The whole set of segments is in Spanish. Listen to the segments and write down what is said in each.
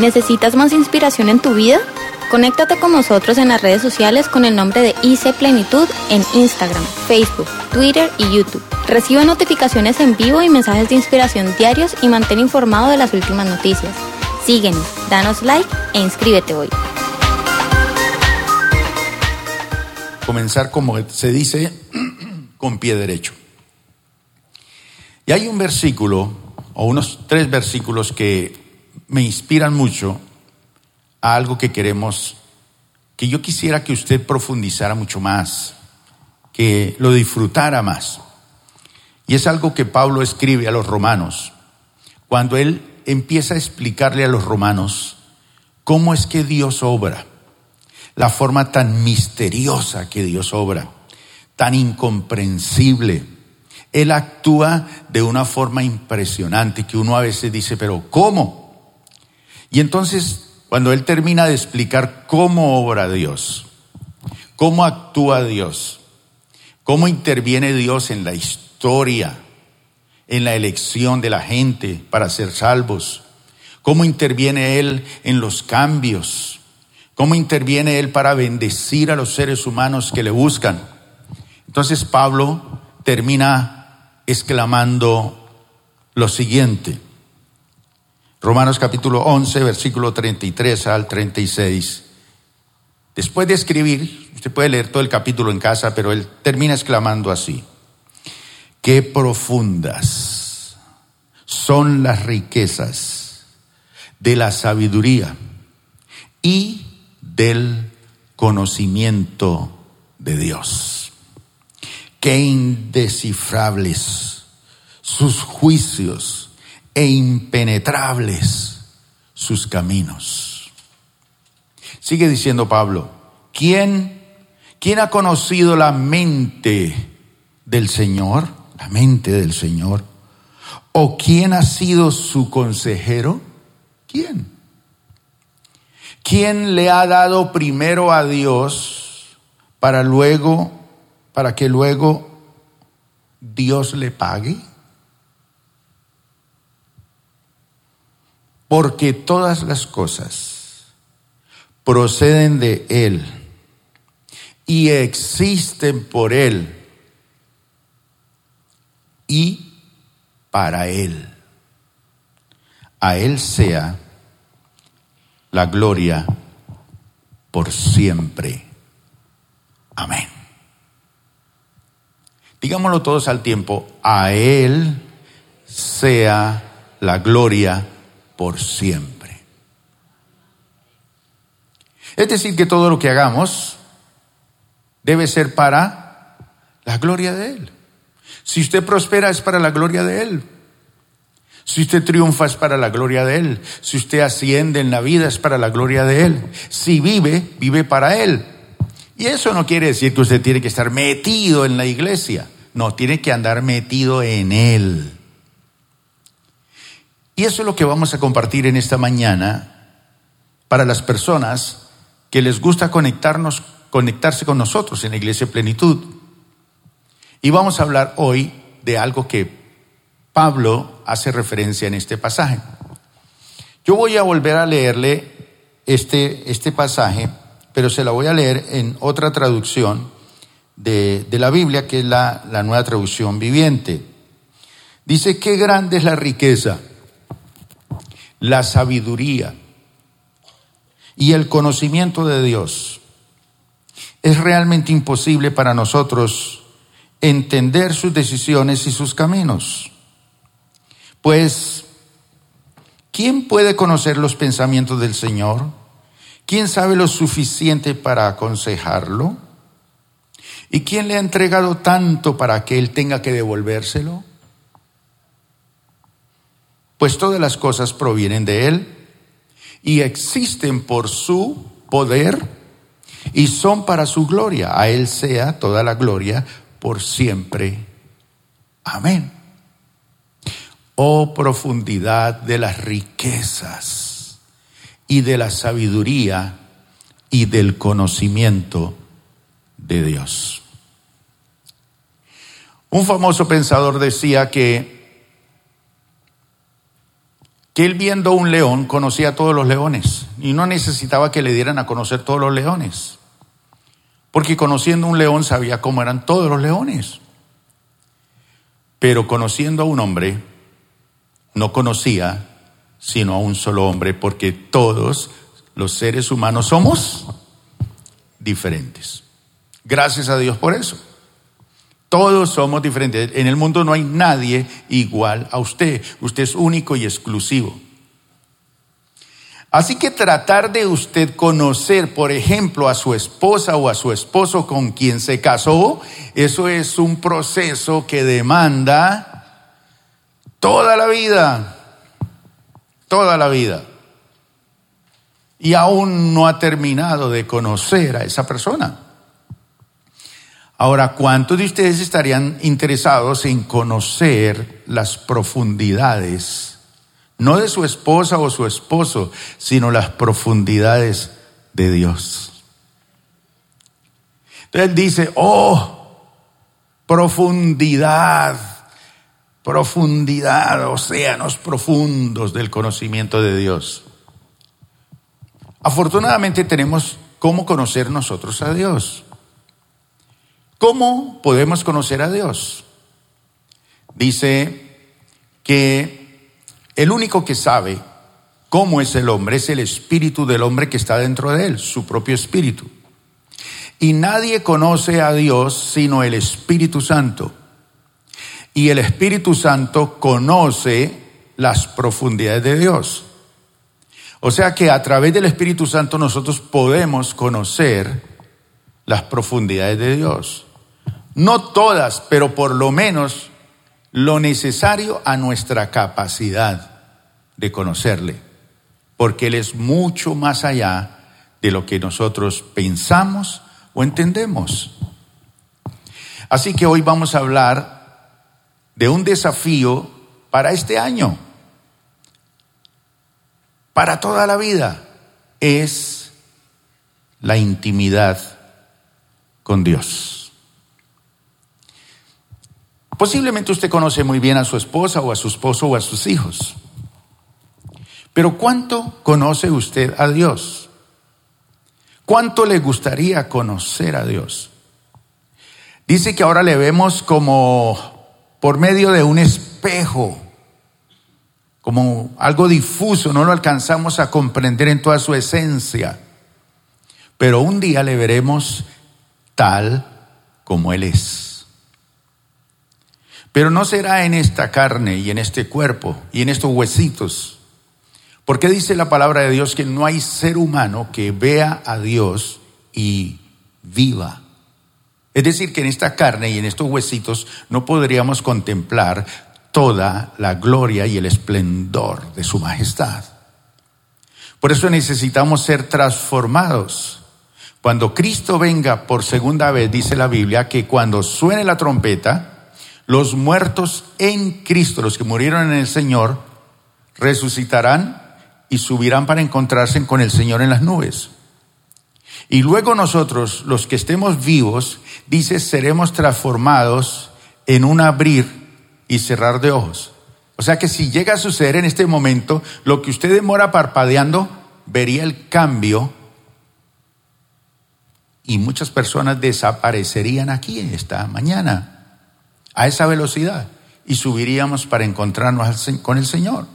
¿Necesitas más inspiración en tu vida? Conéctate con nosotros en las redes sociales con el nombre de IC Plenitud en Instagram, Facebook, Twitter y YouTube. Recibe notificaciones en vivo y mensajes de inspiración diarios y mantén informado de las últimas noticias. Síguenos, danos like e inscríbete hoy. Comenzar como se dice con pie derecho. Y hay un versículo, o unos tres versículos que me inspiran mucho a algo que queremos, que yo quisiera que usted profundizara mucho más, que lo disfrutara más. Y es algo que Pablo escribe a los romanos, cuando él empieza a explicarle a los romanos cómo es que Dios obra, la forma tan misteriosa que Dios obra, tan incomprensible. Él actúa de una forma impresionante que uno a veces dice, pero ¿cómo? Y entonces cuando él termina de explicar cómo obra Dios, cómo actúa Dios, cómo interviene Dios en la historia, en la elección de la gente para ser salvos, cómo interviene Él en los cambios, cómo interviene Él para bendecir a los seres humanos que le buscan. Entonces Pablo termina exclamando lo siguiente. Romanos capítulo 11, versículo 33 al 36. Después de escribir, usted puede leer todo el capítulo en casa, pero él termina exclamando así, qué profundas son las riquezas de la sabiduría y del conocimiento de Dios. Qué indescifrables sus juicios e impenetrables sus caminos. Sigue diciendo Pablo, ¿quién, quién ha conocido la mente del Señor? La mente del Señor. ¿O quién ha sido su consejero? ¿Quién? ¿Quién le ha dado primero a Dios para luego, para que luego Dios le pague? Porque todas las cosas proceden de Él y existen por Él y para Él. A Él sea la gloria por siempre. Amén. Digámoslo todos al tiempo, a Él sea la gloria por siempre. Es decir, que todo lo que hagamos debe ser para la gloria de Él. Si usted prospera es para la gloria de Él. Si usted triunfa es para la gloria de Él. Si usted asciende en la vida es para la gloria de Él. Si vive, vive para Él. Y eso no quiere decir que usted tiene que estar metido en la iglesia. No, tiene que andar metido en Él. Y eso es lo que vamos a compartir en esta mañana para las personas que les gusta conectarnos, conectarse con nosotros en la Iglesia Plenitud. Y vamos a hablar hoy de algo que Pablo hace referencia en este pasaje. Yo voy a volver a leerle este, este pasaje, pero se la voy a leer en otra traducción de, de la Biblia, que es la, la nueva traducción viviente. Dice, qué grande es la riqueza la sabiduría y el conocimiento de Dios. Es realmente imposible para nosotros entender sus decisiones y sus caminos. Pues, ¿quién puede conocer los pensamientos del Señor? ¿Quién sabe lo suficiente para aconsejarlo? ¿Y quién le ha entregado tanto para que Él tenga que devolvérselo? Pues todas las cosas provienen de Él y existen por su poder y son para su gloria. A Él sea toda la gloria por siempre. Amén. Oh profundidad de las riquezas y de la sabiduría y del conocimiento de Dios. Un famoso pensador decía que que él viendo un león conocía a todos los leones y no necesitaba que le dieran a conocer todos los leones, porque conociendo un león sabía cómo eran todos los leones. Pero conociendo a un hombre, no conocía sino a un solo hombre, porque todos los seres humanos somos diferentes. Gracias a Dios por eso. Todos somos diferentes. En el mundo no hay nadie igual a usted. Usted es único y exclusivo. Así que tratar de usted conocer, por ejemplo, a su esposa o a su esposo con quien se casó, eso es un proceso que demanda toda la vida, toda la vida. Y aún no ha terminado de conocer a esa persona. Ahora, ¿cuántos de ustedes estarían interesados en conocer las profundidades, no de su esposa o su esposo, sino las profundidades de Dios? Entonces dice, oh, profundidad, profundidad, océanos profundos del conocimiento de Dios. Afortunadamente tenemos cómo conocer nosotros a Dios. ¿Cómo podemos conocer a Dios? Dice que el único que sabe cómo es el hombre es el espíritu del hombre que está dentro de él, su propio espíritu. Y nadie conoce a Dios sino el Espíritu Santo. Y el Espíritu Santo conoce las profundidades de Dios. O sea que a través del Espíritu Santo nosotros podemos conocer las profundidades de Dios. No todas, pero por lo menos lo necesario a nuestra capacidad de conocerle, porque Él es mucho más allá de lo que nosotros pensamos o entendemos. Así que hoy vamos a hablar de un desafío para este año, para toda la vida, es la intimidad con Dios. Posiblemente usted conoce muy bien a su esposa o a su esposo o a sus hijos. Pero ¿cuánto conoce usted a Dios? ¿Cuánto le gustaría conocer a Dios? Dice que ahora le vemos como por medio de un espejo, como algo difuso, no lo alcanzamos a comprender en toda su esencia. Pero un día le veremos tal como Él es. Pero no será en esta carne y en este cuerpo y en estos huesitos. Porque dice la palabra de Dios que no hay ser humano que vea a Dios y viva. Es decir, que en esta carne y en estos huesitos no podríamos contemplar toda la gloria y el esplendor de su majestad. Por eso necesitamos ser transformados. Cuando Cristo venga por segunda vez, dice la Biblia, que cuando suene la trompeta, los muertos en Cristo, los que murieron en el Señor, resucitarán y subirán para encontrarse con el Señor en las nubes. Y luego nosotros, los que estemos vivos, dice, seremos transformados en un abrir y cerrar de ojos. O sea que si llega a suceder en este momento, lo que usted demora parpadeando, vería el cambio y muchas personas desaparecerían aquí esta mañana a esa velocidad y subiríamos para encontrarnos con el Señor,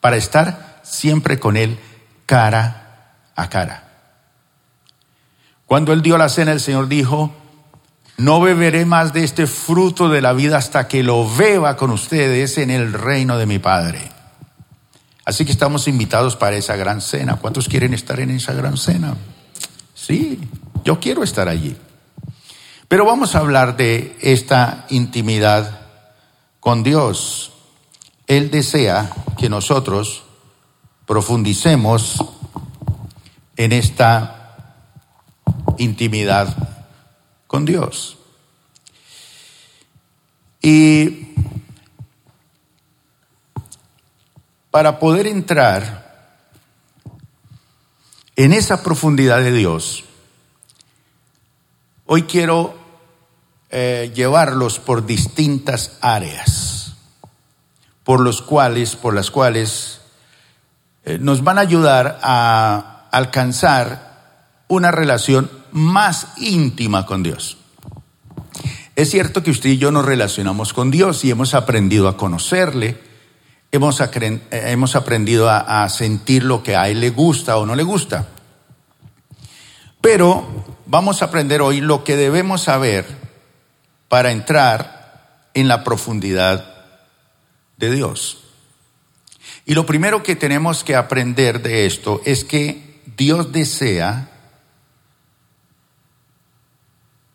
para estar siempre con Él cara a cara. Cuando Él dio la cena, el Señor dijo, no beberé más de este fruto de la vida hasta que lo beba con ustedes en el reino de mi Padre. Así que estamos invitados para esa gran cena. ¿Cuántos quieren estar en esa gran cena? Sí, yo quiero estar allí. Pero vamos a hablar de esta intimidad con Dios. Él desea que nosotros profundicemos en esta intimidad con Dios. Y para poder entrar en esa profundidad de Dios, Hoy quiero eh, llevarlos por distintas áreas, por los cuales, por las cuales eh, nos van a ayudar a alcanzar una relación más íntima con Dios. Es cierto que usted y yo nos relacionamos con Dios y hemos aprendido a conocerle, hemos, hemos aprendido a, a sentir lo que a Él le gusta o no le gusta. Pero vamos a aprender hoy lo que debemos saber para entrar en la profundidad de Dios. Y lo primero que tenemos que aprender de esto es que Dios desea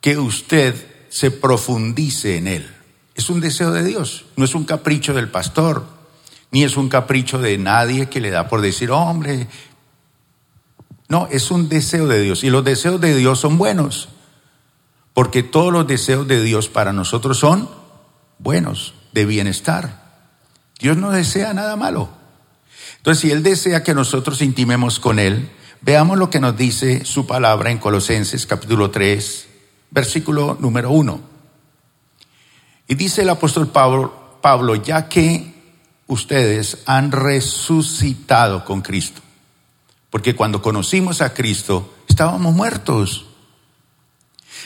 que usted se profundice en Él. Es un deseo de Dios, no es un capricho del pastor, ni es un capricho de nadie que le da por decir, hombre, no, es un deseo de Dios. Y los deseos de Dios son buenos, porque todos los deseos de Dios para nosotros son buenos, de bienestar. Dios no desea nada malo. Entonces, si Él desea que nosotros intimemos con Él, veamos lo que nos dice su palabra en Colosenses capítulo 3, versículo número 1. Y dice el apóstol Pablo, Pablo, ya que ustedes han resucitado con Cristo, porque cuando conocimos a Cristo estábamos muertos.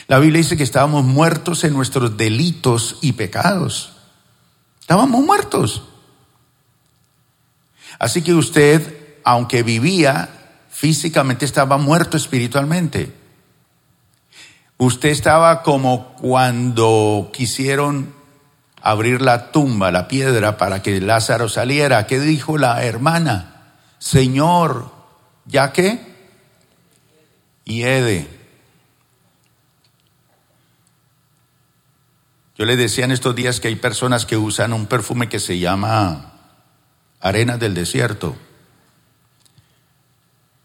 La Biblia dice que estábamos muertos en nuestros delitos y pecados. Estábamos muertos. Así que usted, aunque vivía físicamente, estaba muerto espiritualmente. Usted estaba como cuando quisieron abrir la tumba, la piedra, para que Lázaro saliera. ¿Qué dijo la hermana? Señor, ¿ya qué? Hiede. Yo le decía en estos días que hay personas que usan un perfume que se llama arena del desierto.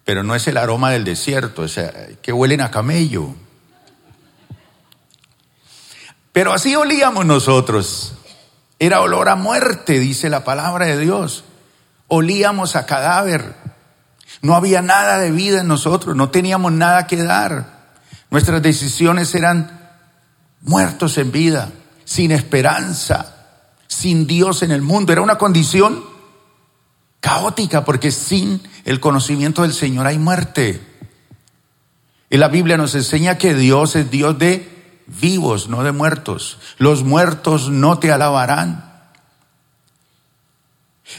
Pero no es el aroma del desierto, es que huelen a camello. Pero así olíamos nosotros. Era olor a muerte, dice la palabra de Dios. Olíamos a cadáver. No había nada de vida en nosotros, no teníamos nada que dar. Nuestras decisiones eran muertos en vida, sin esperanza, sin Dios en el mundo. Era una condición caótica porque sin el conocimiento del Señor hay muerte. Y la Biblia nos enseña que Dios es Dios de vivos, no de muertos. Los muertos no te alabarán.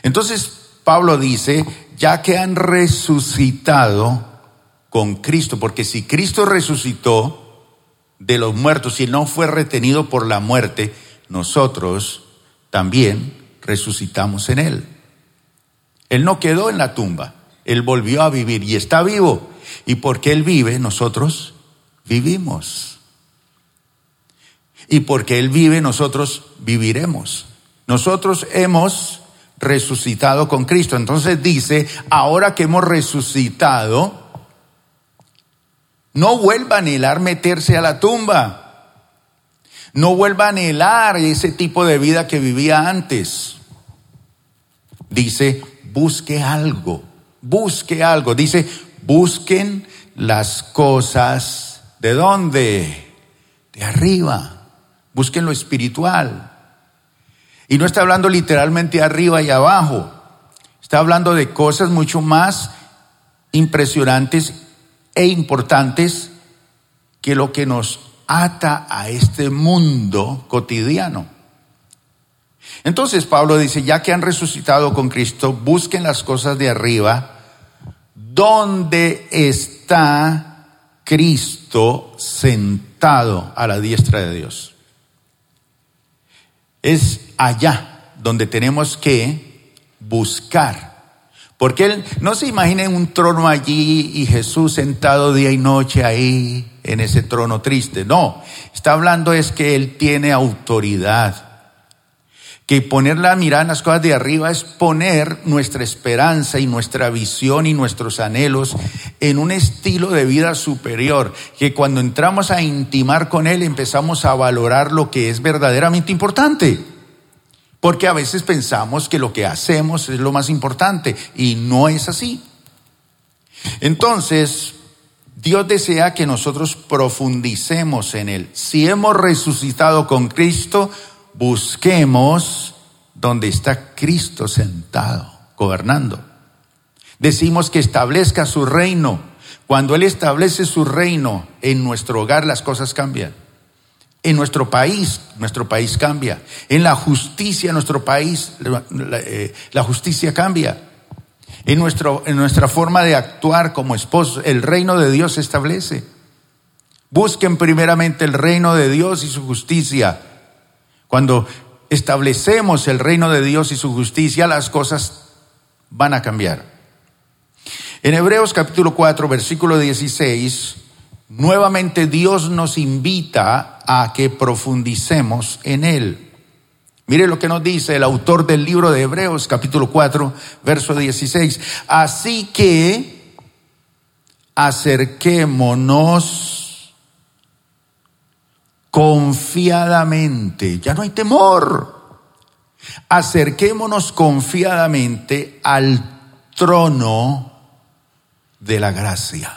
Entonces Pablo dice, ya que han resucitado con Cristo, porque si Cristo resucitó de los muertos y no fue retenido por la muerte, nosotros también resucitamos en Él. Él no quedó en la tumba, Él volvió a vivir y está vivo. Y porque Él vive, nosotros vivimos. Y porque Él vive, nosotros viviremos. Nosotros hemos resucitado con Cristo. Entonces dice, ahora que hemos resucitado, no vuelva a anhelar meterse a la tumba. No vuelva a anhelar ese tipo de vida que vivía antes. Dice, busque algo, busque algo. Dice, busquen las cosas de dónde? De arriba. Busquen lo espiritual. Y no está hablando literalmente arriba y abajo. Está hablando de cosas mucho más impresionantes e importantes que lo que nos ata a este mundo cotidiano. Entonces Pablo dice, ya que han resucitado con Cristo, busquen las cosas de arriba, donde está Cristo sentado a la diestra de Dios. Es allá donde tenemos que buscar. Porque Él no se imagina en un trono allí y Jesús sentado día y noche ahí en ese trono triste. No, está hablando es que Él tiene autoridad que poner la mirada en las cosas de arriba es poner nuestra esperanza y nuestra visión y nuestros anhelos en un estilo de vida superior, que cuando entramos a intimar con Él empezamos a valorar lo que es verdaderamente importante. Porque a veces pensamos que lo que hacemos es lo más importante y no es así. Entonces, Dios desea que nosotros profundicemos en Él. Si hemos resucitado con Cristo, busquemos donde está Cristo sentado, gobernando. Decimos que establezca su reino. Cuando Él establece su reino en nuestro hogar, las cosas cambian. En nuestro país, nuestro país cambia. En la justicia, nuestro país, la, eh, justicia cambia. En, nuestro, en nuestra forma de actuar como esposos, el reino de Dios se establece. Busquen primeramente el reino de Dios y su justicia. Cuando establecemos el reino de Dios y su justicia, las cosas van a cambiar. En Hebreos capítulo 4, versículo 16, nuevamente Dios nos invita a que profundicemos en Él. Mire lo que nos dice el autor del libro de Hebreos capítulo 4, verso 16. Así que acerquémonos confiadamente, ya no hay temor. Acerquémonos confiadamente al trono de la gracia.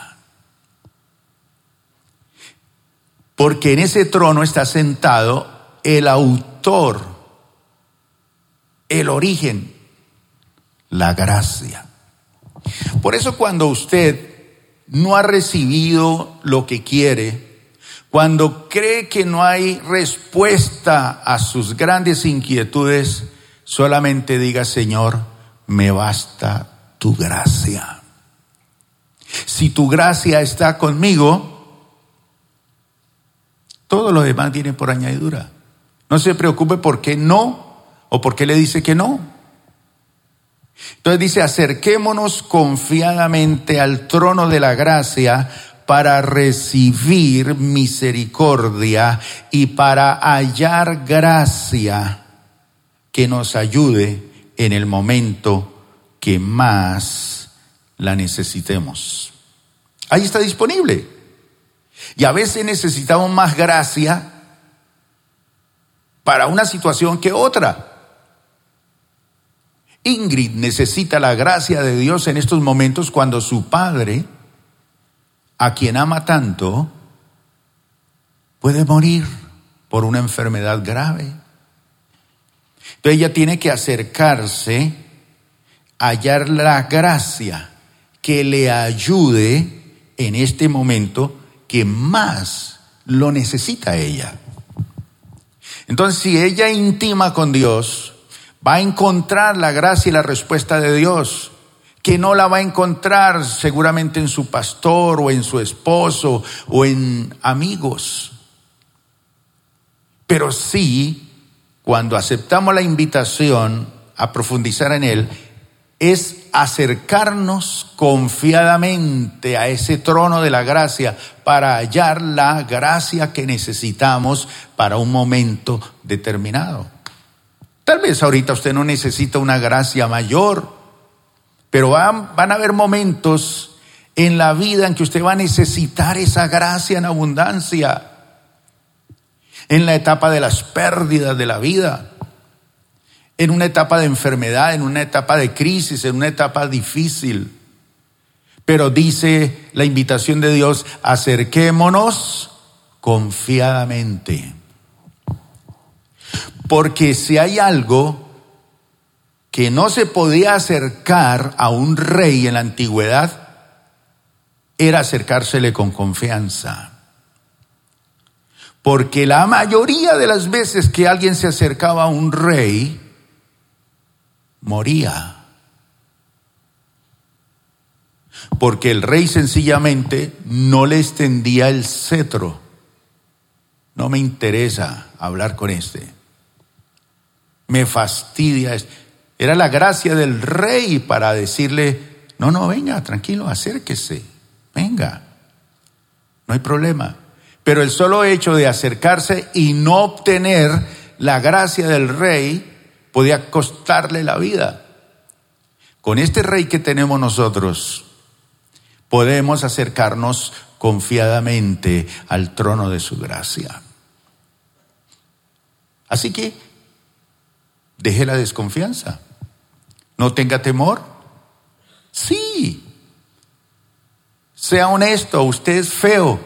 Porque en ese trono está sentado el autor, el origen, la gracia. Por eso cuando usted no ha recibido lo que quiere, cuando cree que no hay respuesta a sus grandes inquietudes, solamente diga, Señor, me basta tu gracia. Si tu gracia está conmigo, todo lo demás viene por añadidura. No se preocupe por qué no o por qué le dice que no. Entonces dice, acerquémonos confiadamente al trono de la gracia para recibir misericordia y para hallar gracia que nos ayude en el momento que más la necesitemos. Ahí está disponible. Y a veces necesitamos más gracia para una situación que otra. Ingrid necesita la gracia de Dios en estos momentos cuando su padre, a quien ama tanto, puede morir por una enfermedad grave. Entonces ella tiene que acercarse, hallar la gracia que le ayude en este momento que más lo necesita ella. Entonces, si ella intima con Dios, va a encontrar la gracia y la respuesta de Dios, que no la va a encontrar seguramente en su pastor o en su esposo o en amigos. Pero sí, cuando aceptamos la invitación a profundizar en él, es acercarnos confiadamente a ese trono de la gracia para hallar la gracia que necesitamos para un momento determinado. Tal vez ahorita usted no necesita una gracia mayor, pero van, a haber momentos en la vida en que usted va a necesitar esa gracia en abundancia, en la etapa de las pérdidas de la vida en una etapa de enfermedad, en una etapa de crisis, en una etapa difícil. Pero dice la invitación de Dios, acerquémonos confiadamente. Porque si hay algo que no se podía acercar a un rey en la antigüedad, era acercársele con confianza. Porque la mayoría de las veces que alguien se acercaba a un rey, moría. Porque el rey sencillamente no le extendía el cetro. No me interesa hablar con este. Me fastidia. Era la gracia del rey para decirle, no, no, venga, tranquilo, acérquese, venga. No hay problema. Pero el solo hecho de acercarse y no obtener la gracia del rey podía costarle la vida. Con este rey que tenemos nosotros, podemos acercarnos confiadamente al trono de su gracia. Así que deje la desconfianza. No tenga temor. Sí. Sea honesto, usted es feo,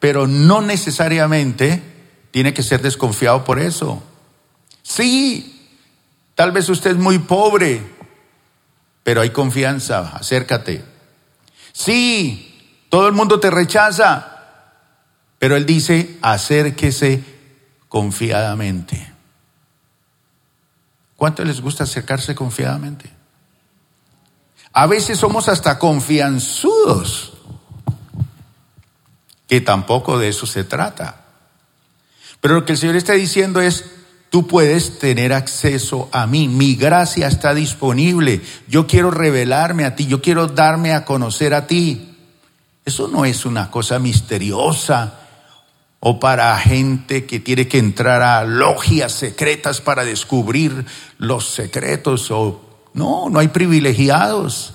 pero no necesariamente tiene que ser desconfiado por eso. Sí, Tal vez usted es muy pobre, pero hay confianza, acércate. Sí, todo el mundo te rechaza, pero Él dice, acérquese confiadamente. ¿Cuánto les gusta acercarse confiadamente? A veces somos hasta confianzudos, que tampoco de eso se trata. Pero lo que el Señor está diciendo es, tú puedes tener acceso a mí, mi gracia está disponible, yo quiero revelarme a ti, yo quiero darme a conocer a ti. Eso no es una cosa misteriosa o para gente que tiene que entrar a logias secretas para descubrir los secretos o no, no hay privilegiados.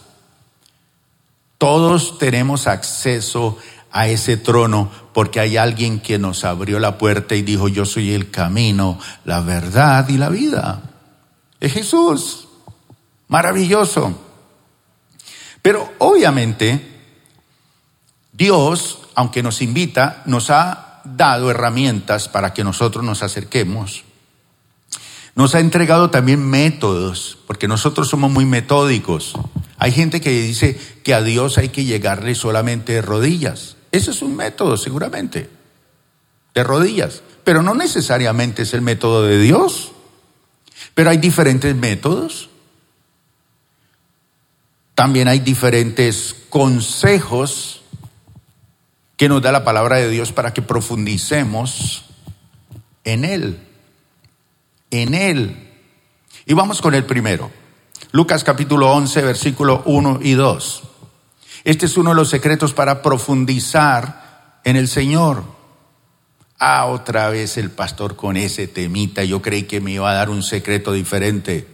Todos tenemos acceso a ese trono porque hay alguien que nos abrió la puerta y dijo, yo soy el camino, la verdad y la vida. Es Jesús. Maravilloso. Pero obviamente Dios, aunque nos invita, nos ha dado herramientas para que nosotros nos acerquemos. Nos ha entregado también métodos, porque nosotros somos muy metódicos. Hay gente que dice que a Dios hay que llegarle solamente de rodillas. Ese es un método, seguramente, de rodillas, pero no necesariamente es el método de Dios. Pero hay diferentes métodos. También hay diferentes consejos que nos da la palabra de Dios para que profundicemos en Él. En Él. Y vamos con el primero. Lucas capítulo 11, versículo 1 y 2. Este es uno de los secretos para profundizar en el Señor. Ah, otra vez el pastor con ese temita. Yo creí que me iba a dar un secreto diferente.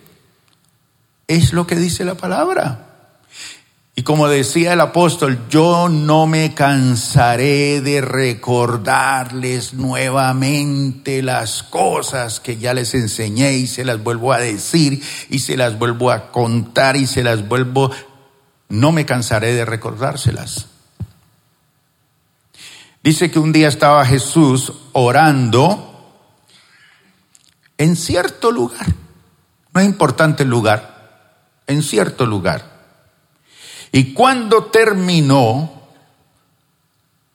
Es lo que dice la palabra. Y como decía el apóstol, yo no me cansaré de recordarles nuevamente las cosas que ya les enseñé y se las vuelvo a decir y se las vuelvo a contar y se las vuelvo no me cansaré de recordárselas. Dice que un día estaba Jesús orando en cierto lugar, no es importante el lugar, en cierto lugar. Y cuando terminó,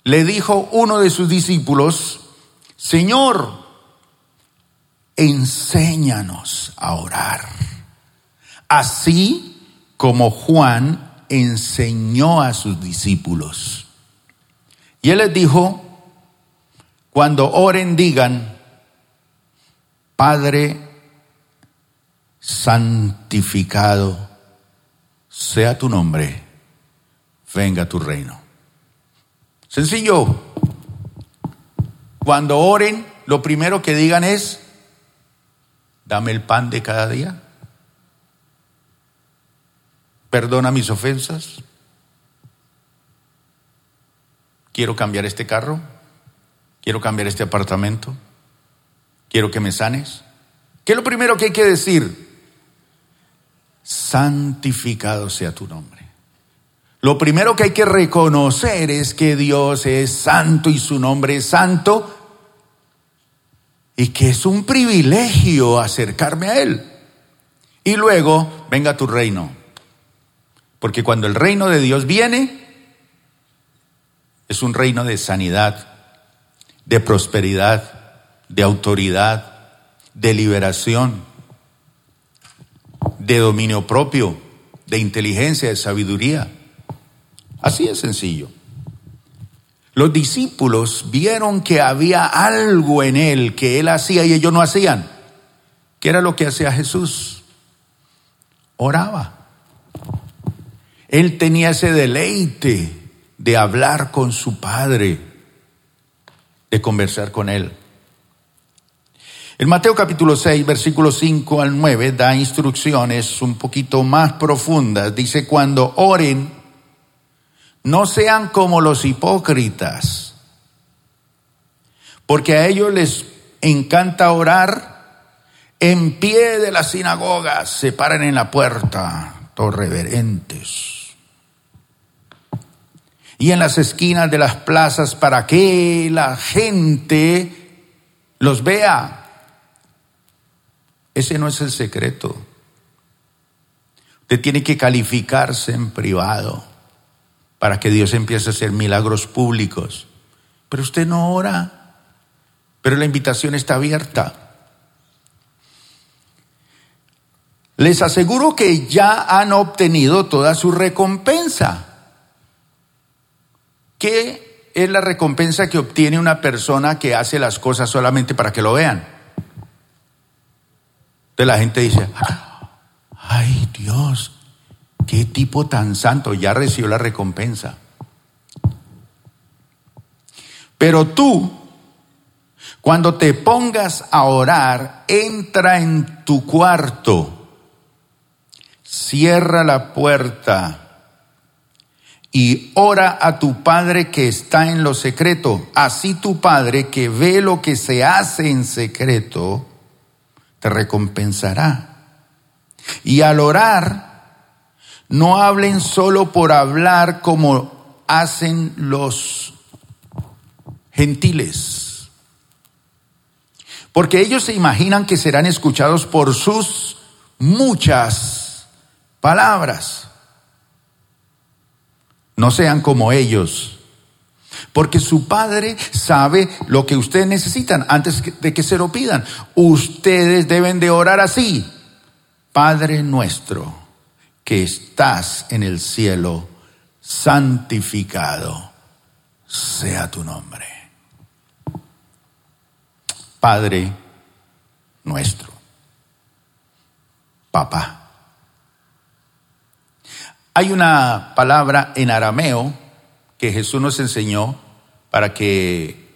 le dijo uno de sus discípulos, Señor, enséñanos a orar, así como Juan enseñó a sus discípulos. Y él les dijo, cuando oren digan, Padre santificado sea tu nombre, venga tu reino. Sencillo. Cuando oren, lo primero que digan es, dame el pan de cada día perdona mis ofensas, quiero cambiar este carro, quiero cambiar este apartamento, quiero que me sanes. ¿Qué es lo primero que hay que decir? Santificado sea tu nombre. Lo primero que hay que reconocer es que Dios es santo y su nombre es santo y que es un privilegio acercarme a Él. Y luego, venga tu reino. Porque cuando el reino de Dios viene, es un reino de sanidad, de prosperidad, de autoridad, de liberación, de dominio propio, de inteligencia, de sabiduría. Así es sencillo. Los discípulos vieron que había algo en él que él hacía y ellos no hacían. ¿Qué era lo que hacía Jesús? Oraba. Él tenía ese deleite de hablar con su Padre, de conversar con Él. En Mateo capítulo 6, versículos 5 al 9, da instrucciones un poquito más profundas. Dice, cuando oren, no sean como los hipócritas, porque a ellos les encanta orar en pie de las sinagogas, se paran en la puerta, todos reverentes y en las esquinas de las plazas para que la gente los vea. Ese no es el secreto. Usted tiene que calificarse en privado para que Dios empiece a hacer milagros públicos. Pero usted no ora. Pero la invitación está abierta. Les aseguro que ya han obtenido toda su recompensa. ¿Qué es la recompensa que obtiene una persona que hace las cosas solamente para que lo vean? Entonces la gente dice, ay Dios, qué tipo tan santo, ya recibió la recompensa. Pero tú, cuando te pongas a orar, entra en tu cuarto, cierra la puerta y ora a tu Padre que está en lo secreto. Así tu Padre que ve lo que se hace en secreto, te recompensará. Y al orar, no hablen solo por hablar como hacen los gentiles. Porque ellos se imaginan que serán escuchados por sus muchas palabras. No sean como ellos. Porque su padre sabe lo que ustedes necesitan antes de que se lo pidan. Ustedes deben de orar así. Padre nuestro, que estás en el cielo, santificado sea tu nombre. Padre nuestro. Papá. Hay una palabra en arameo que Jesús nos enseñó para que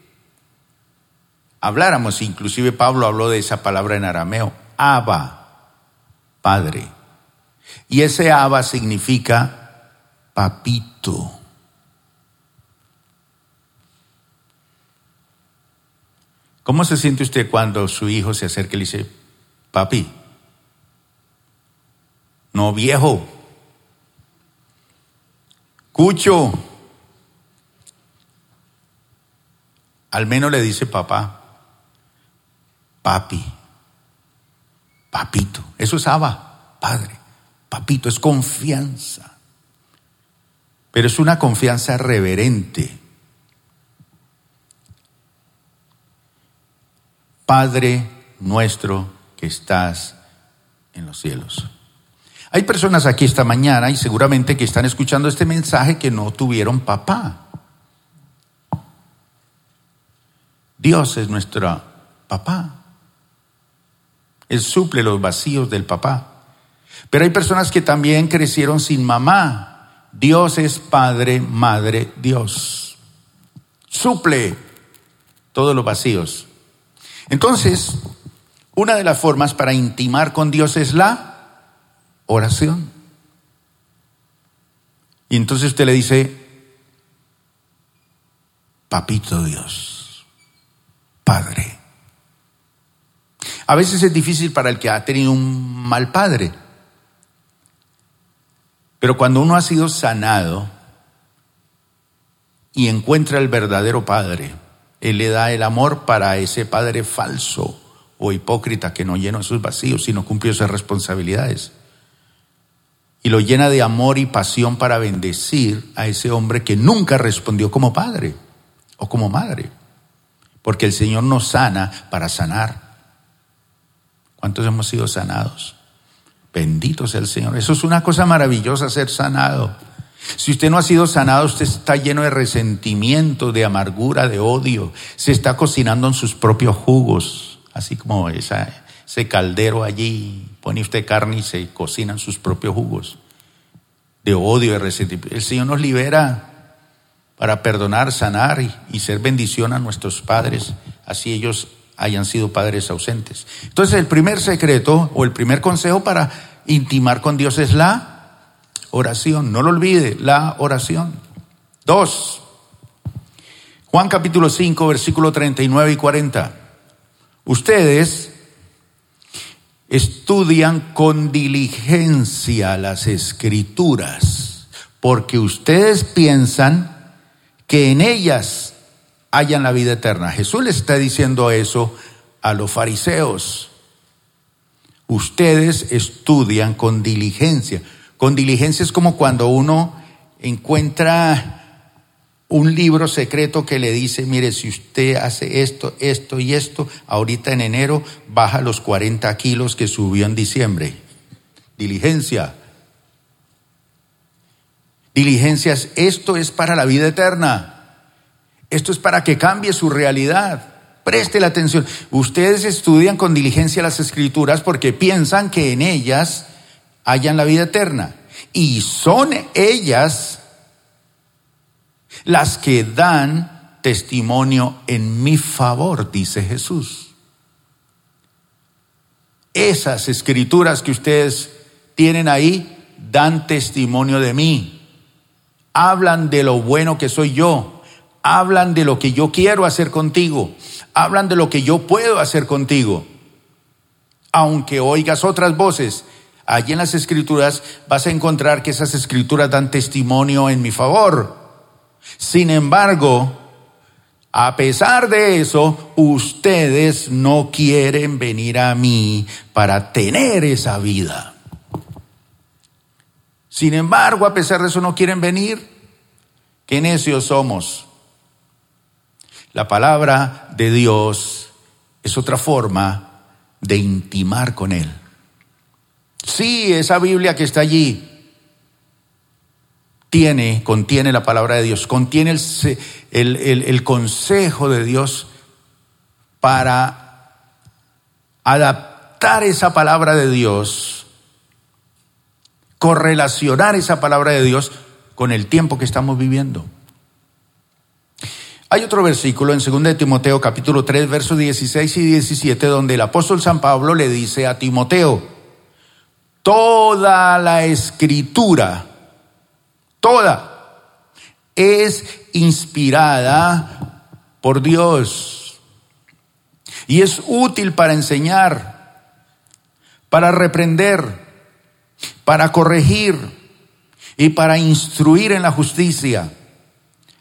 habláramos, inclusive Pablo habló de esa palabra en arameo, Abba Padre. Y ese Abba significa papito. ¿Cómo se siente usted cuando su hijo se acerca y le dice, papi? No viejo. Cucho. Al menos le dice papá, papi papito. Eso es Abba, Padre. Papito, es confianza. Pero es una confianza reverente. Padre nuestro que estás en los cielos. Hay personas aquí esta mañana y seguramente que están escuchando este mensaje que no tuvieron papá. Dios es nuestro papá. Él suple los vacíos del papá. Pero hay personas que también crecieron sin mamá. Dios es Padre, Madre, Dios. Suple todos los vacíos. Entonces, una de las formas para intimar con Dios es la oración. Y entonces usted le dice, Papito Dios, Padre. A veces es difícil para el que ha tenido un mal padre. Pero cuando uno ha sido sanado y encuentra el verdadero padre, Él le da el amor para ese padre falso o hipócrita que no llena sus vacíos, sino cumplió sus responsabilidades. Y lo llena de amor y pasión para bendecir a ese hombre que nunca respondió como padre o como madre. Porque el Señor nos sana para sanar. ¿Cuántos hemos sido sanados? Bendito sea el Señor. Eso es una cosa maravillosa ser sanado. Si usted no ha sido sanado, usted está lleno de resentimiento, de amargura, de odio. Se está cocinando en sus propios jugos, así como ese caldero allí. Pone usted carne y se cocinan sus propios jugos de odio, de resentimiento. El Señor nos libera para perdonar, sanar y, y ser bendición a nuestros padres. Así ellos hayan sido padres ausentes. Entonces el primer secreto o el primer consejo para intimar con Dios es la oración. No lo olvide, la oración. Dos. Juan capítulo 5, versículo 39 y 40. Ustedes estudian con diligencia las escrituras, porque ustedes piensan que en ellas hayan la vida eterna. Jesús le está diciendo eso a los fariseos. Ustedes estudian con diligencia. Con diligencia es como cuando uno encuentra un libro secreto que le dice, mire, si usted hace esto, esto y esto, ahorita en enero baja los 40 kilos que subió en diciembre. Diligencia. Diligencias, esto es para la vida eterna. Esto es para que cambie su realidad. Preste la atención. Ustedes estudian con diligencia las escrituras porque piensan que en ellas hayan la vida eterna. Y son ellas las que dan testimonio en mi favor, dice Jesús. Esas escrituras que ustedes tienen ahí dan testimonio de mí. Hablan de lo bueno que soy yo. Hablan de lo que yo quiero hacer contigo. Hablan de lo que yo puedo hacer contigo. Aunque oigas otras voces, allí en las escrituras vas a encontrar que esas escrituras dan testimonio en mi favor. Sin embargo, a pesar de eso, ustedes no quieren venir a mí para tener esa vida. Sin embargo, a pesar de eso, no quieren venir. Qué necios somos. La palabra de Dios es otra forma de intimar con Él. Sí, esa Biblia que está allí tiene, contiene la palabra de Dios, contiene el, el consejo de Dios para adaptar esa palabra de Dios, correlacionar esa palabra de Dios con el tiempo que estamos viviendo. Hay otro versículo en 2 de Timoteo capítulo 3 versos 16 y 17 donde el apóstol San Pablo le dice a Timoteo, toda la escritura toda, es inspirada por Dios y es útil para enseñar, para reprender, para corregir y para instruir en la justicia,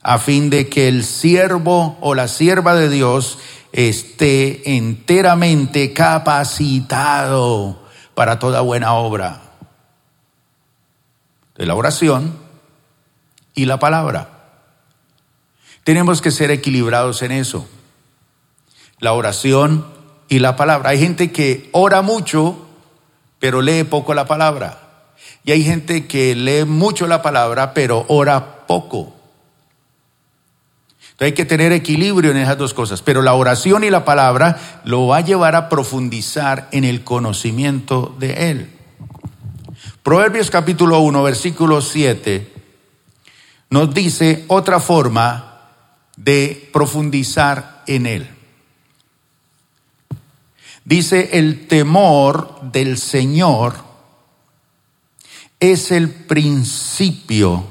a fin de que el siervo o la sierva de Dios esté enteramente capacitado para toda buena obra. De la oración y la palabra. Tenemos que ser equilibrados en eso. La oración y la palabra. Hay gente que ora mucho, pero lee poco la palabra. Y hay gente que lee mucho la palabra, pero ora poco. Hay que tener equilibrio en esas dos cosas. Pero la oración y la palabra lo va a llevar a profundizar en el conocimiento de Él. Proverbios capítulo 1, versículo 7 nos dice otra forma de profundizar en él. Dice, el temor del Señor es el principio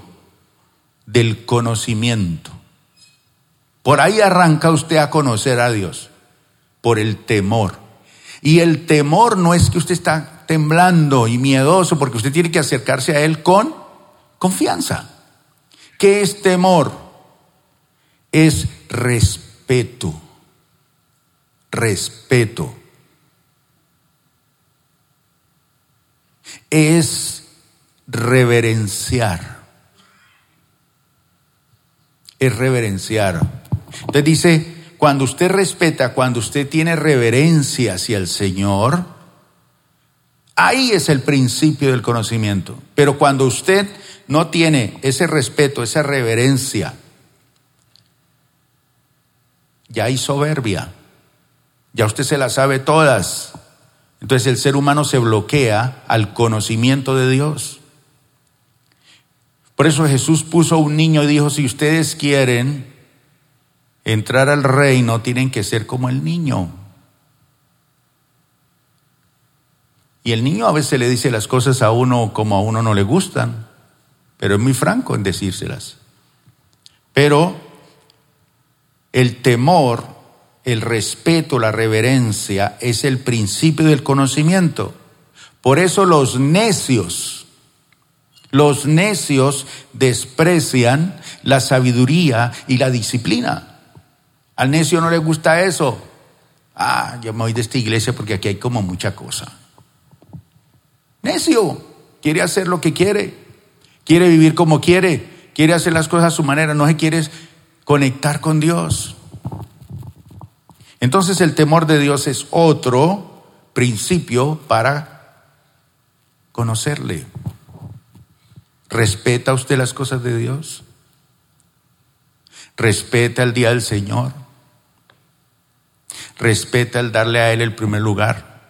del conocimiento. Por ahí arranca usted a conocer a Dios, por el temor. Y el temor no es que usted está temblando y miedoso, porque usted tiene que acercarse a Él con confianza. ¿Qué es temor? Es respeto. Respeto. Es reverenciar. Es reverenciar. Usted dice, cuando usted respeta, cuando usted tiene reverencia hacia el Señor, ahí es el principio del conocimiento. Pero cuando usted no tiene ese respeto, esa reverencia, ya hay soberbia, ya usted se la sabe todas. Entonces el ser humano se bloquea al conocimiento de Dios. Por eso Jesús puso un niño y dijo, si ustedes quieren entrar al reino, tienen que ser como el niño. Y el niño a veces le dice las cosas a uno como a uno no le gustan pero es muy franco en decírselas. Pero el temor, el respeto, la reverencia es el principio del conocimiento. Por eso los necios, los necios desprecian la sabiduría y la disciplina. Al necio no le gusta eso. Ah, yo me voy de esta iglesia porque aquí hay como mucha cosa. Necio. quiere hacer lo que quiere, quiere vivir como quiere, quiere hacer las cosas a su manera, no se quiere conectar con Dios. Entonces el temor de Dios es otro principio para conocerle. ¿Respeta usted las cosas de Dios? ¿Respeta el día del Señor? ¿Respeta el darle a Él el primer lugar?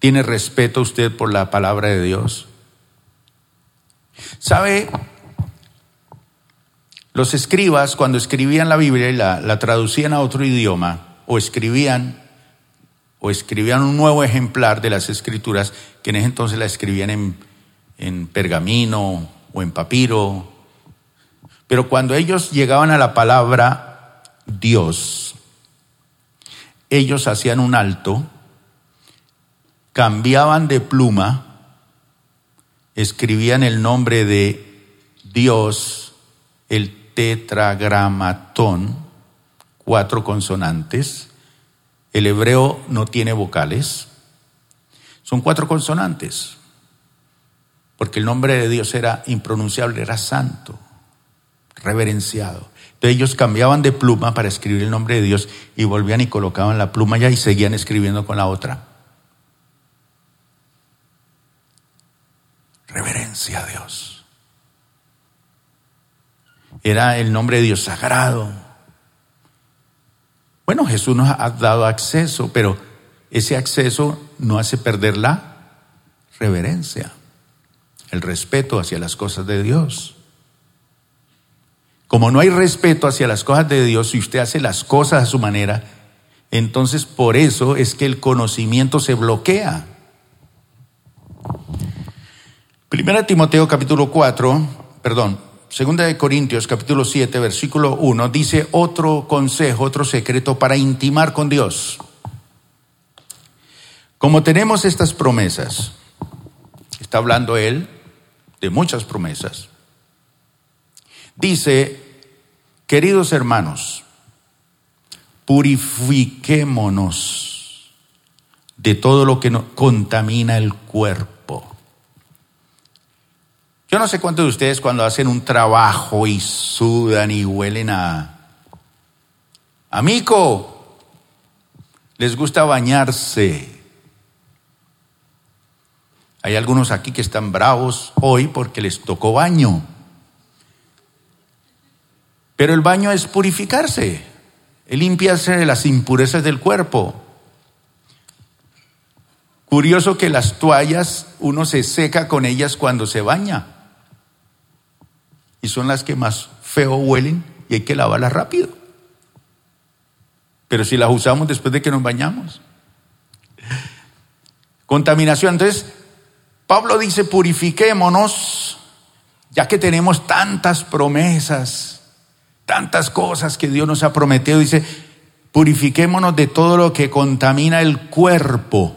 ¿Tiene respeto usted por la palabra de Dios? ¿Sabe? Los escribas cuando escribían la Biblia y la, traducían a otro idioma o escribían o escribían un nuevo ejemplar de las escrituras que en ese entonces la escribían en en pergamino o en papiro. Pero cuando ellos llegaban a la palabra Dios, ellos hacían un alto, cambiaban de pluma, escribían el nombre de Dios, el tetragramatón, cuatro consonantes. El hebreo no tiene vocales, son cuatro consonantes porque el nombre de Dios era impronunciable, era santo, reverenciado. Entonces ellos cambiaban de pluma para escribir el nombre de Dios y volvían y colocaban la pluma ya y seguían escribiendo con la otra. Reverencia a Dios. Era el nombre de Dios sagrado. Bueno, Jesús nos ha dado acceso, pero ese acceso no hace perder la reverencia el respeto hacia las cosas de Dios. Como no hay respeto hacia las cosas de Dios y usted hace las cosas a su manera, entonces por eso es que el conocimiento se bloquea. Primera Timoteo capítulo 4, perdón, segunda de Corintios capítulo 7 versículo 1 dice otro consejo, otro secreto para intimar con Dios. Como tenemos estas promesas, está hablando él de muchas promesas, dice, queridos hermanos, purifiquémonos de todo lo que contamina el cuerpo. Yo no sé cuántos de ustedes cuando hacen un trabajo y sudan y huelen a amigo, les gusta bañarse hay algunos aquí que están bravos hoy porque les tocó baño. Pero el baño es purificarse, es limpiarse de las impurezas del cuerpo. Curioso que las toallas uno se seca con ellas cuando se baña. Y son las que más feo huelen y hay que lavarlas rápido. Pero si las usamos después de que nos bañamos. Contaminación. Entonces, Pablo dice, purifiquémonos, ya que tenemos tantas promesas, tantas cosas que Dios nos ha prometido. Dice, purifiquémonos de todo lo que contamina el cuerpo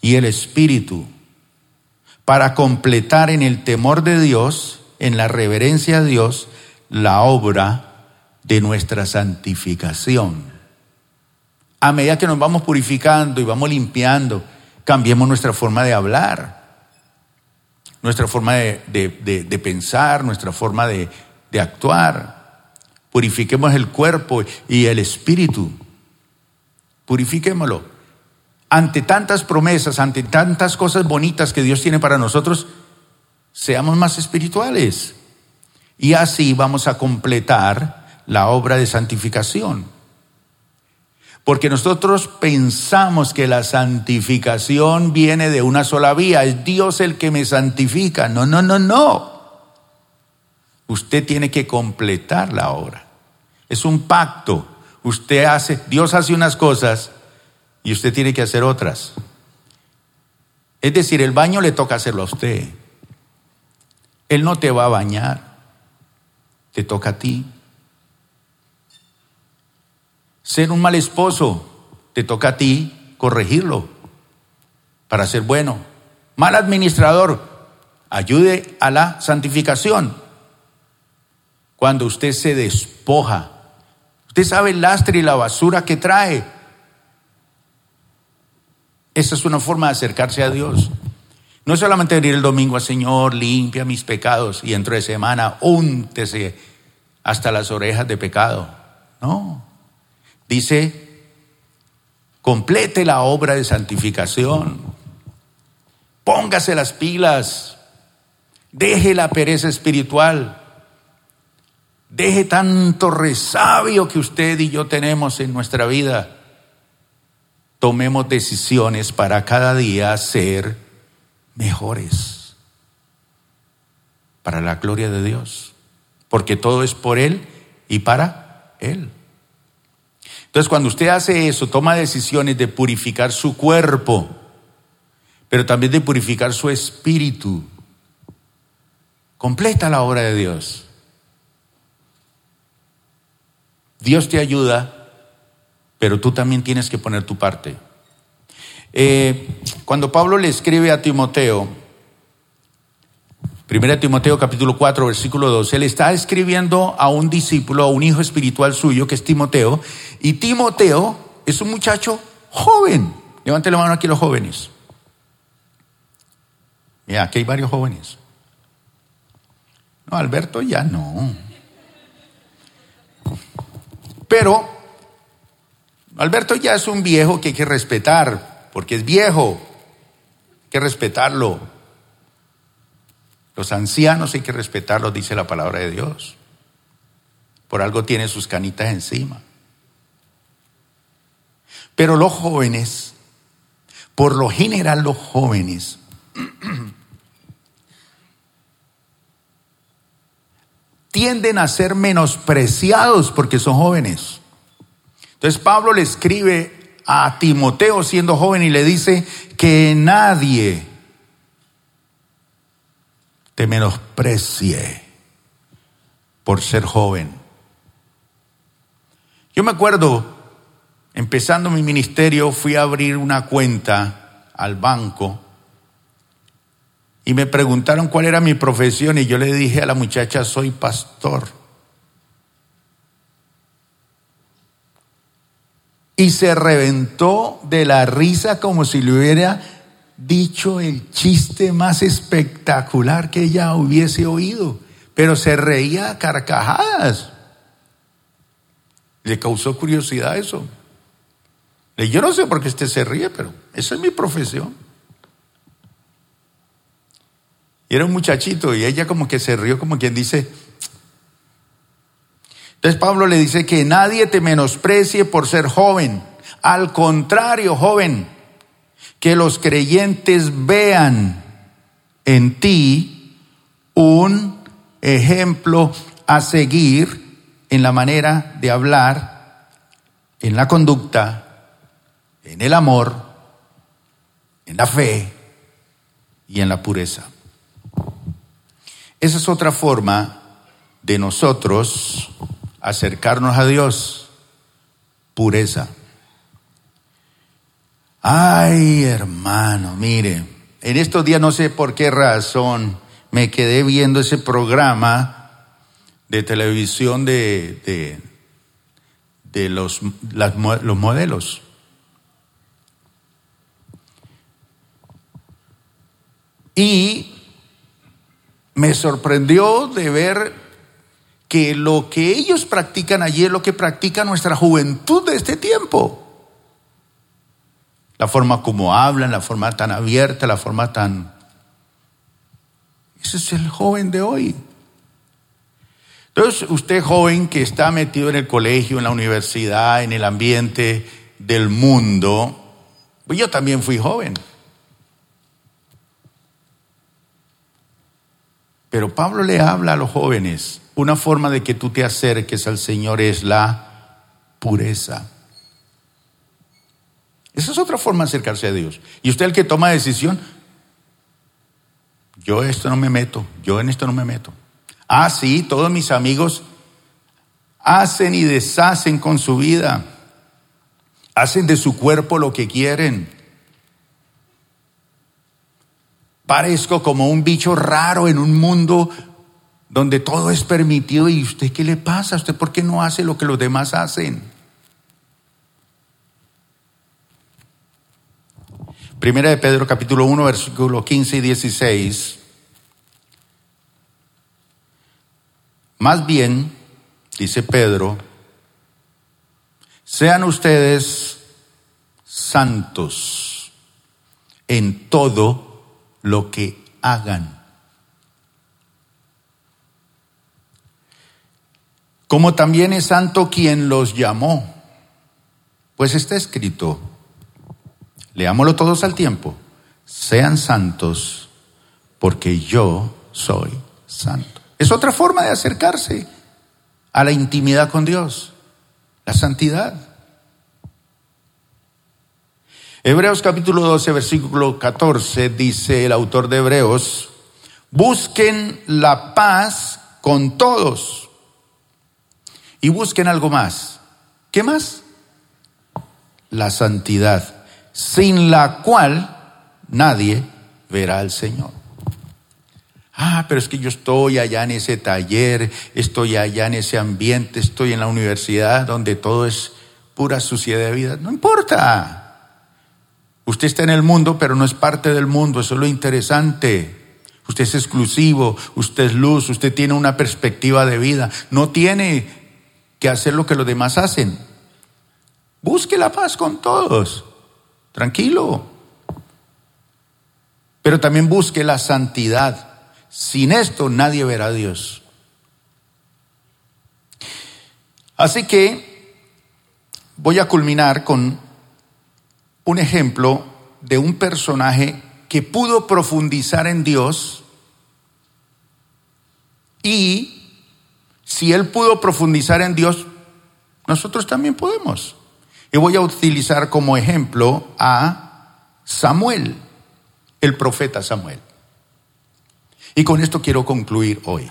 y el espíritu, para completar en el temor de Dios, en la reverencia a Dios, la obra de nuestra santificación. A medida que nos vamos purificando y vamos limpiando, cambiemos nuestra forma de hablar nuestra forma de, pensar, nuestra forma de, de actuar. Purifiquemos el cuerpo y el espíritu. Purifiquémoslo. Ante tantas promesas, ante tantas cosas bonitas que Dios tiene para nosotros, seamos más espirituales. Y así vamos a completar la obra de santificación. Porque nosotros pensamos que la santificación viene de una sola vía, es Dios el que me santifica. No, no, no, no. Usted tiene que completar la obra. Es un pacto. Usted hace, Dios hace unas cosas y usted tiene que hacer otras. Es decir, el baño le toca hacerlo a usted. Él no te va a bañar, te toca a ti. Ser un mal esposo, te toca a ti corregirlo para ser bueno. Mal administrador, ayude a la santificación. Cuando usted se despoja, usted sabe el lastre y la basura que trae. Esa es una forma de acercarse a Dios. No solamente venir el domingo al Señor, limpia mis pecados y dentro de semana úntese hasta las orejas de pecado. No. Dice, complete la obra de santificación. Póngase las pilas. Deje la pereza espiritual. Deje tanto resabio que usted y yo tenemos en nuestra vida. Tomemos decisiones para cada día ser mejores. Para la gloria de Dios. Porque todo es por Él y para Él. Entonces cuando usted hace eso, toma decisiones de purificar su cuerpo, pero también de purificar su espíritu. Completa la obra de Dios. Dios te ayuda, pero tú también tienes que poner tu parte. Eh, cuando Pablo le escribe a Timoteo, 1 Timoteo capítulo 4, versículo 2, él está escribiendo a un discípulo, a un hijo espiritual suyo, que es Timoteo, y Timoteo es un muchacho joven. Levante la mano aquí los jóvenes. Mira, aquí hay varios jóvenes. No, Alberto ya no. Pero Alberto ya es un viejo que hay que respetar, porque es viejo, hay que respetarlo. Los ancianos hay que respetarlos, dice la palabra de Dios. Por algo tiene sus canitas encima. Pero los jóvenes, por lo general los jóvenes, tienden a ser menospreciados porque son jóvenes. Entonces Pablo le escribe a Timoteo siendo joven y le dice que nadie te menosprecie por ser joven. Yo me acuerdo, empezando mi ministerio, fui a abrir una cuenta al banco y me preguntaron cuál era mi profesión y yo le dije a la muchacha, soy pastor. Y se reventó de la risa como si le hubiera dicho el chiste más espectacular que ella hubiese oído, pero se reía a carcajadas. Le causó curiosidad eso. Yo no sé por qué usted se ríe, pero esa es mi profesión. Y era un muchachito y ella como que se rió como quien dice. Entonces Pablo le dice que nadie te menosprecie por ser joven. Al contrario, joven, que los creyentes vean en ti un ejemplo a seguir en la manera de hablar, en la conducta, en el amor, en la fe y en la pureza. Esa es otra forma de nosotros acercarnos a Dios. Pureza. Ay, hermano, mire, en estos días no sé por qué razón me quedé viendo ese programa de televisión de, de, los, los modelos. Y me sorprendió de ver que lo que ellos practican allí es lo que practica nuestra juventud de este tiempo. La forma como hablan, la forma tan abierta, la forma tan... Ese es el joven de hoy. Entonces, usted joven que está metido en el colegio, en la universidad, en el ambiente del mundo, pues yo también fui joven. Pero Pablo le habla a los jóvenes, una forma de que tú te acerques al Señor es la pureza. Esa es otra forma de acercarse a Dios. Y usted el que toma decisión, yo esto no me meto, yo en esto no me meto. Ah, sí, todos mis amigos hacen y deshacen con su vida, hacen de su cuerpo lo que quieren. Parezco como un bicho raro en un mundo donde todo es permitido. ¿Y usted qué le pasa? ¿Usted por qué no hace lo que los demás hacen? Primera de Pedro capítulo 1 versículo 15 y 16. Más bien, dice Pedro, sean ustedes santos en todo lo que hagan. Como también es santo quien los llamó. Pues está escrito, leámoslo todos al tiempo, sean santos porque yo soy santo. Es otra forma de acercarse a la intimidad con Dios, la santidad. Hebreos capítulo 12, versículo 14 dice el autor de Hebreos, busquen la paz con todos y busquen algo más. ¿Qué más? La santidad, sin la cual nadie verá al Señor. Ah, pero es que yo estoy allá en ese taller, estoy allá en ese ambiente, estoy en la universidad donde todo es pura suciedad de vida. No importa. Usted está en el mundo, pero no es parte del mundo. Eso es lo interesante. Usted es exclusivo, usted es luz, usted tiene una perspectiva de vida. No tiene que hacer lo que los demás hacen. Busque la paz con todos. Tranquilo. Pero también busque la santidad. Sin esto nadie verá a Dios. Así que voy a culminar con un ejemplo de un personaje que pudo profundizar en Dios y si él pudo profundizar en Dios, nosotros también podemos. Y voy a utilizar como ejemplo a Samuel, el profeta Samuel. Y con esto quiero concluir hoy.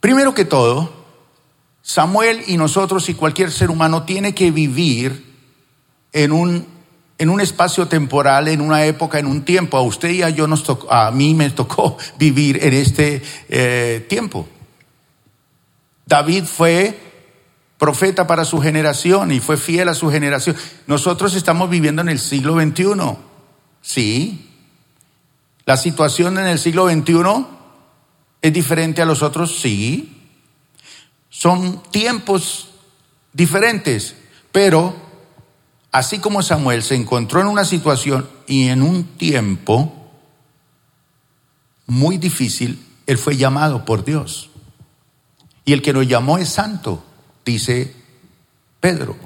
Primero que todo, Samuel y nosotros y cualquier ser humano tiene que vivir en un, en un espacio temporal, en una época, en un tiempo. A usted y a yo nos tocó, a mí me tocó vivir en este eh, tiempo. David fue profeta para su generación y fue fiel a su generación. Nosotros estamos viviendo en el siglo XXI. Sí, ¿La situación en el siglo XXI es diferente a los otros? Sí. Son tiempos diferentes, pero así como Samuel se encontró en una situación y en un tiempo muy difícil, él fue llamado por Dios. Y el que lo llamó es santo, dice Pedro.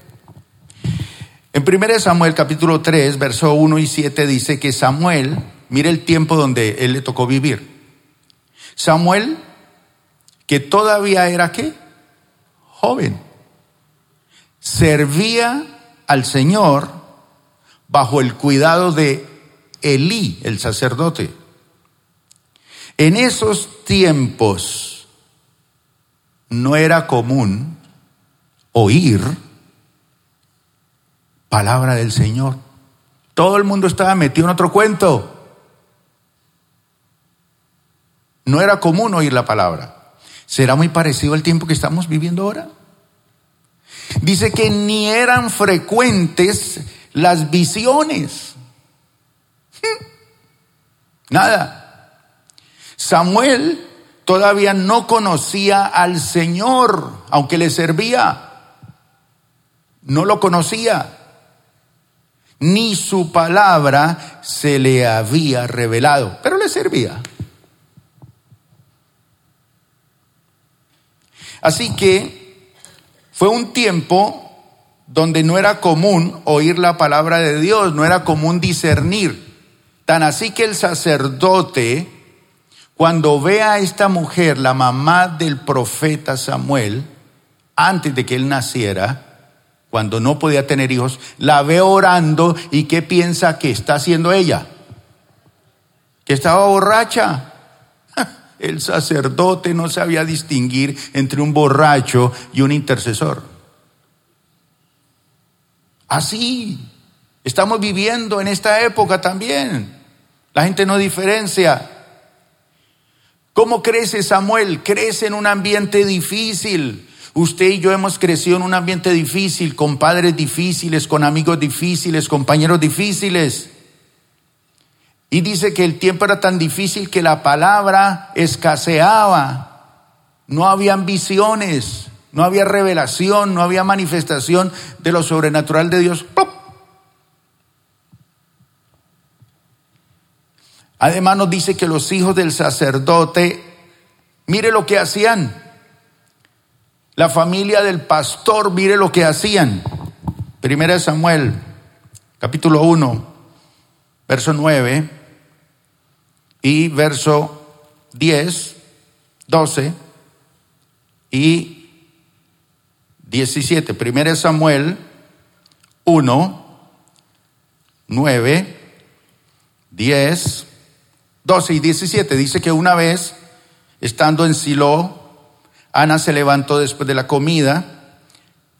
En 1 Samuel capítulo 3, verso 1 y 7 dice que Samuel Mire el tiempo donde él le tocó vivir. Samuel, que todavía era qué? Joven. Servía al Señor bajo el cuidado de Elí, el sacerdote. En esos tiempos no era común oír palabra del Señor. Todo el mundo estaba metido en otro cuento. No era común oír la palabra. ¿Será muy parecido al tiempo que estamos viviendo ahora? Dice que ni eran frecuentes las visiones. Nada. Samuel todavía no conocía al Señor, aunque le servía. No lo conocía. Ni su palabra se le había revelado, pero le servía. Así que fue un tiempo donde no era común oír la palabra de Dios, no era común discernir. Tan así que el sacerdote, cuando ve a esta mujer, la mamá del profeta Samuel, antes de que él naciera, cuando no podía tener hijos, la ve orando y ¿qué piensa que está haciendo ella? Que estaba borracha. El sacerdote no sabía distinguir entre un borracho y un intercesor. Así estamos viviendo en esta época también. La gente no diferencia. ¿Cómo crece Samuel? Crece en un ambiente difícil. Usted y yo hemos crecido en un ambiente difícil, con padres difíciles, con amigos difíciles, compañeros difíciles. Y dice que el tiempo era tan difícil que la palabra escaseaba. No había ambiciones, no había revelación, no había manifestación de lo sobrenatural de Dios. Además nos dice que los hijos del sacerdote, mire lo que hacían. La familia del pastor, mire lo que hacían. Primera de Samuel, capítulo 1, verso 9 y verso 10, 12 y 17. Primera de Samuel 1, 9, 10, 12 y 17 dice que una vez, estando en Silo, Ana se levantó después de la comida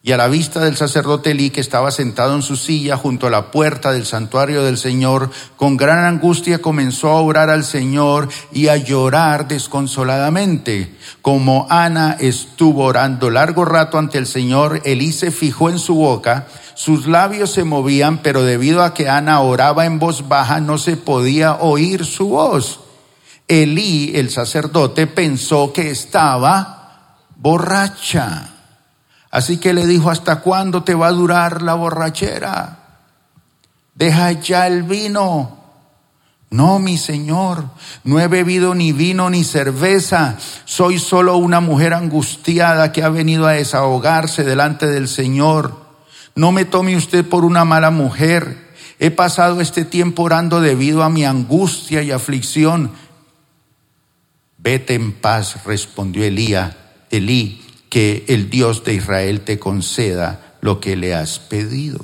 y a la vista del sacerdote Elí, que estaba sentado en su silla junto a la puerta del santuario del Señor, con gran angustia comenzó a orar al Señor y a llorar desconsoladamente. Como Ana estuvo orando largo rato ante el Señor, Elí se fijó en su boca, sus labios se movían, pero debido a que Ana oraba en voz baja, no se podía oír su voz. Elí, el sacerdote, pensó que estaba borracha. Así que le dijo, ¿hasta cuándo te va a durar la borrachera? Deja ya el vino. No, mi señor, no he bebido ni vino ni cerveza. Soy solo una mujer angustiada que ha venido a desahogarse delante del Señor. No me tome usted por una mala mujer. He pasado este tiempo orando debido a mi angustia y aflicción. Vete en paz, respondió Elía, Elí que el Dios de Israel te conceda lo que le has pedido.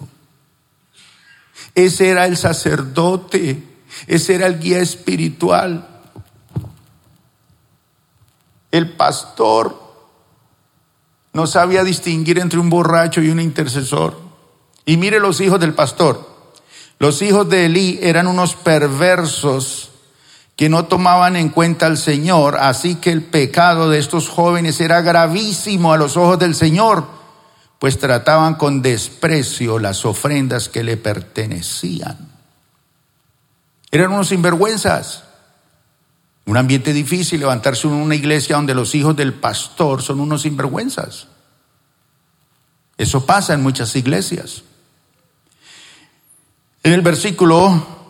Ese era el sacerdote, ese era el guía espiritual. El pastor no sabía distinguir entre un borracho y un intercesor. Y mire los hijos del pastor. Los hijos de Elí eran unos perversos que no tomaban en cuenta al Señor, así que el pecado de estos jóvenes era gravísimo a los ojos del Señor, pues trataban con desprecio las ofrendas que le pertenecían. Eran unos sinvergüenzas. Un ambiente difícil levantarse en una iglesia donde los hijos del pastor son unos sinvergüenzas. Eso pasa en muchas iglesias. En el versículo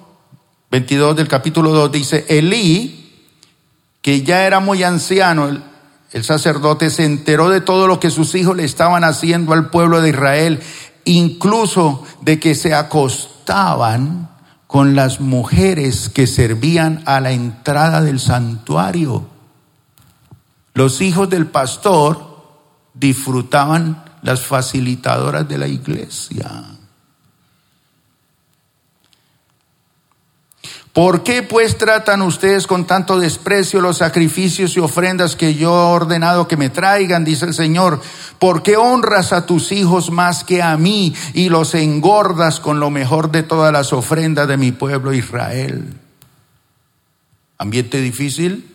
22 del capítulo 2 dice, Elí, que ya era muy anciano, el, el sacerdote se enteró de todo lo que sus hijos le estaban haciendo al pueblo de Israel, incluso de que se acostaban con las mujeres que servían a la entrada del santuario. Los hijos del pastor disfrutaban las facilitadoras de la iglesia. ¿Por qué pues tratan ustedes con tanto desprecio los sacrificios y ofrendas que yo he ordenado que me traigan? Dice el Señor. ¿Por qué honras a tus hijos más que a mí y los engordas con lo mejor de todas las ofrendas de mi pueblo Israel? ¿Ambiente difícil?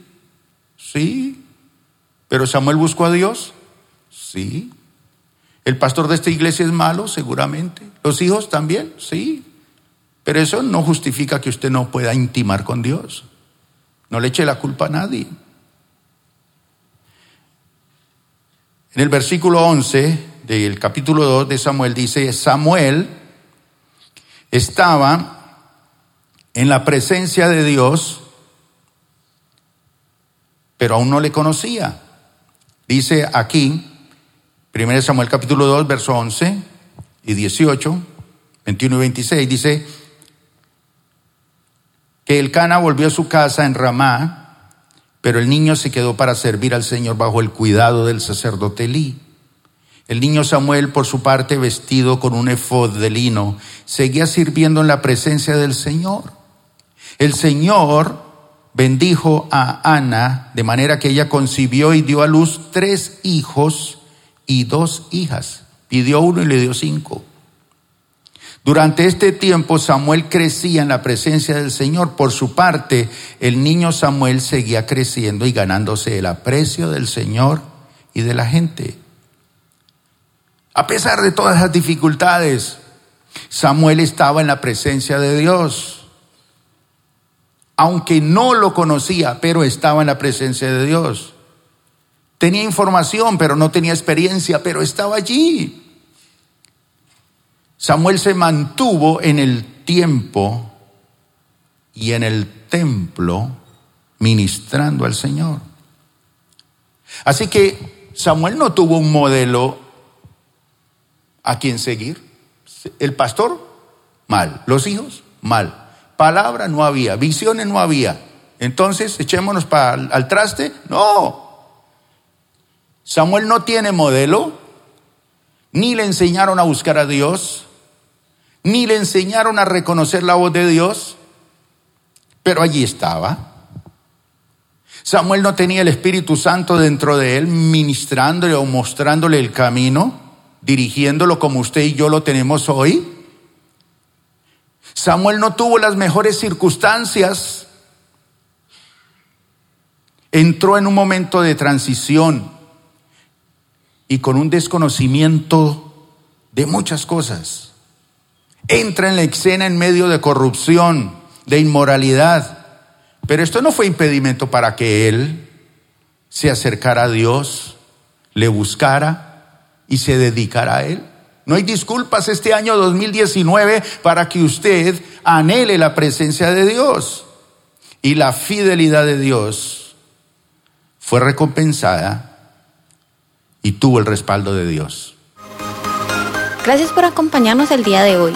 Sí. ¿Pero Samuel buscó a Dios? Sí. ¿El pastor de esta iglesia es malo? Seguramente. ¿Los hijos también? Sí. Pero eso no justifica que usted no pueda intimar con Dios. No le eche la culpa a nadie. En el versículo 11 del capítulo 2 de Samuel dice, Samuel estaba en la presencia de Dios, pero aún no le conocía. Dice aquí, 1 Samuel capítulo 2, verso 11 y 18, 21 y 26, dice, que el Cana volvió a su casa en Ramá, pero el niño se quedó para servir al Señor bajo el cuidado del sacerdote Elí. El niño Samuel, por su parte, vestido con un efod de lino, seguía sirviendo en la presencia del Señor. El Señor bendijo a Ana de manera que ella concibió y dio a luz tres hijos y dos hijas. Pidió uno y le dio cinco. Durante este tiempo Samuel crecía en la presencia del Señor. Por su parte, el niño Samuel seguía creciendo y ganándose el aprecio del Señor y de la gente. A pesar de todas las dificultades, Samuel estaba en la presencia de Dios. Aunque no lo conocía, pero estaba en la presencia de Dios. Tenía información, pero no tenía experiencia, pero estaba allí. Samuel se mantuvo en el tiempo y en el templo ministrando al Señor. Así que Samuel no tuvo un modelo a quien seguir. El pastor, mal. Los hijos, mal. Palabra no había, visiones no había. Entonces, echémonos al traste. No. Samuel no tiene modelo, ni le enseñaron a buscar a Dios, ni le enseñaron a reconocer la voz de Dios, pero allí estaba. Samuel no tenía el Espíritu Santo dentro de él, ministrándole o mostrándole el camino, dirigiéndolo como usted y yo lo tenemos hoy. Samuel no tuvo las mejores circunstancias. Entró en un momento de transición y con un desconocimiento de muchas cosas. Entra en la escena en medio de corrupción, de inmoralidad. Pero esto no fue impedimento para que él se acercara a Dios, le buscara y se dedicara a él. No hay disculpas este año 2019 para que usted anhele la presencia de Dios. Y la fidelidad de Dios fue recompensada y tuvo el respaldo de Dios. Gracias por acompañarnos el día de hoy.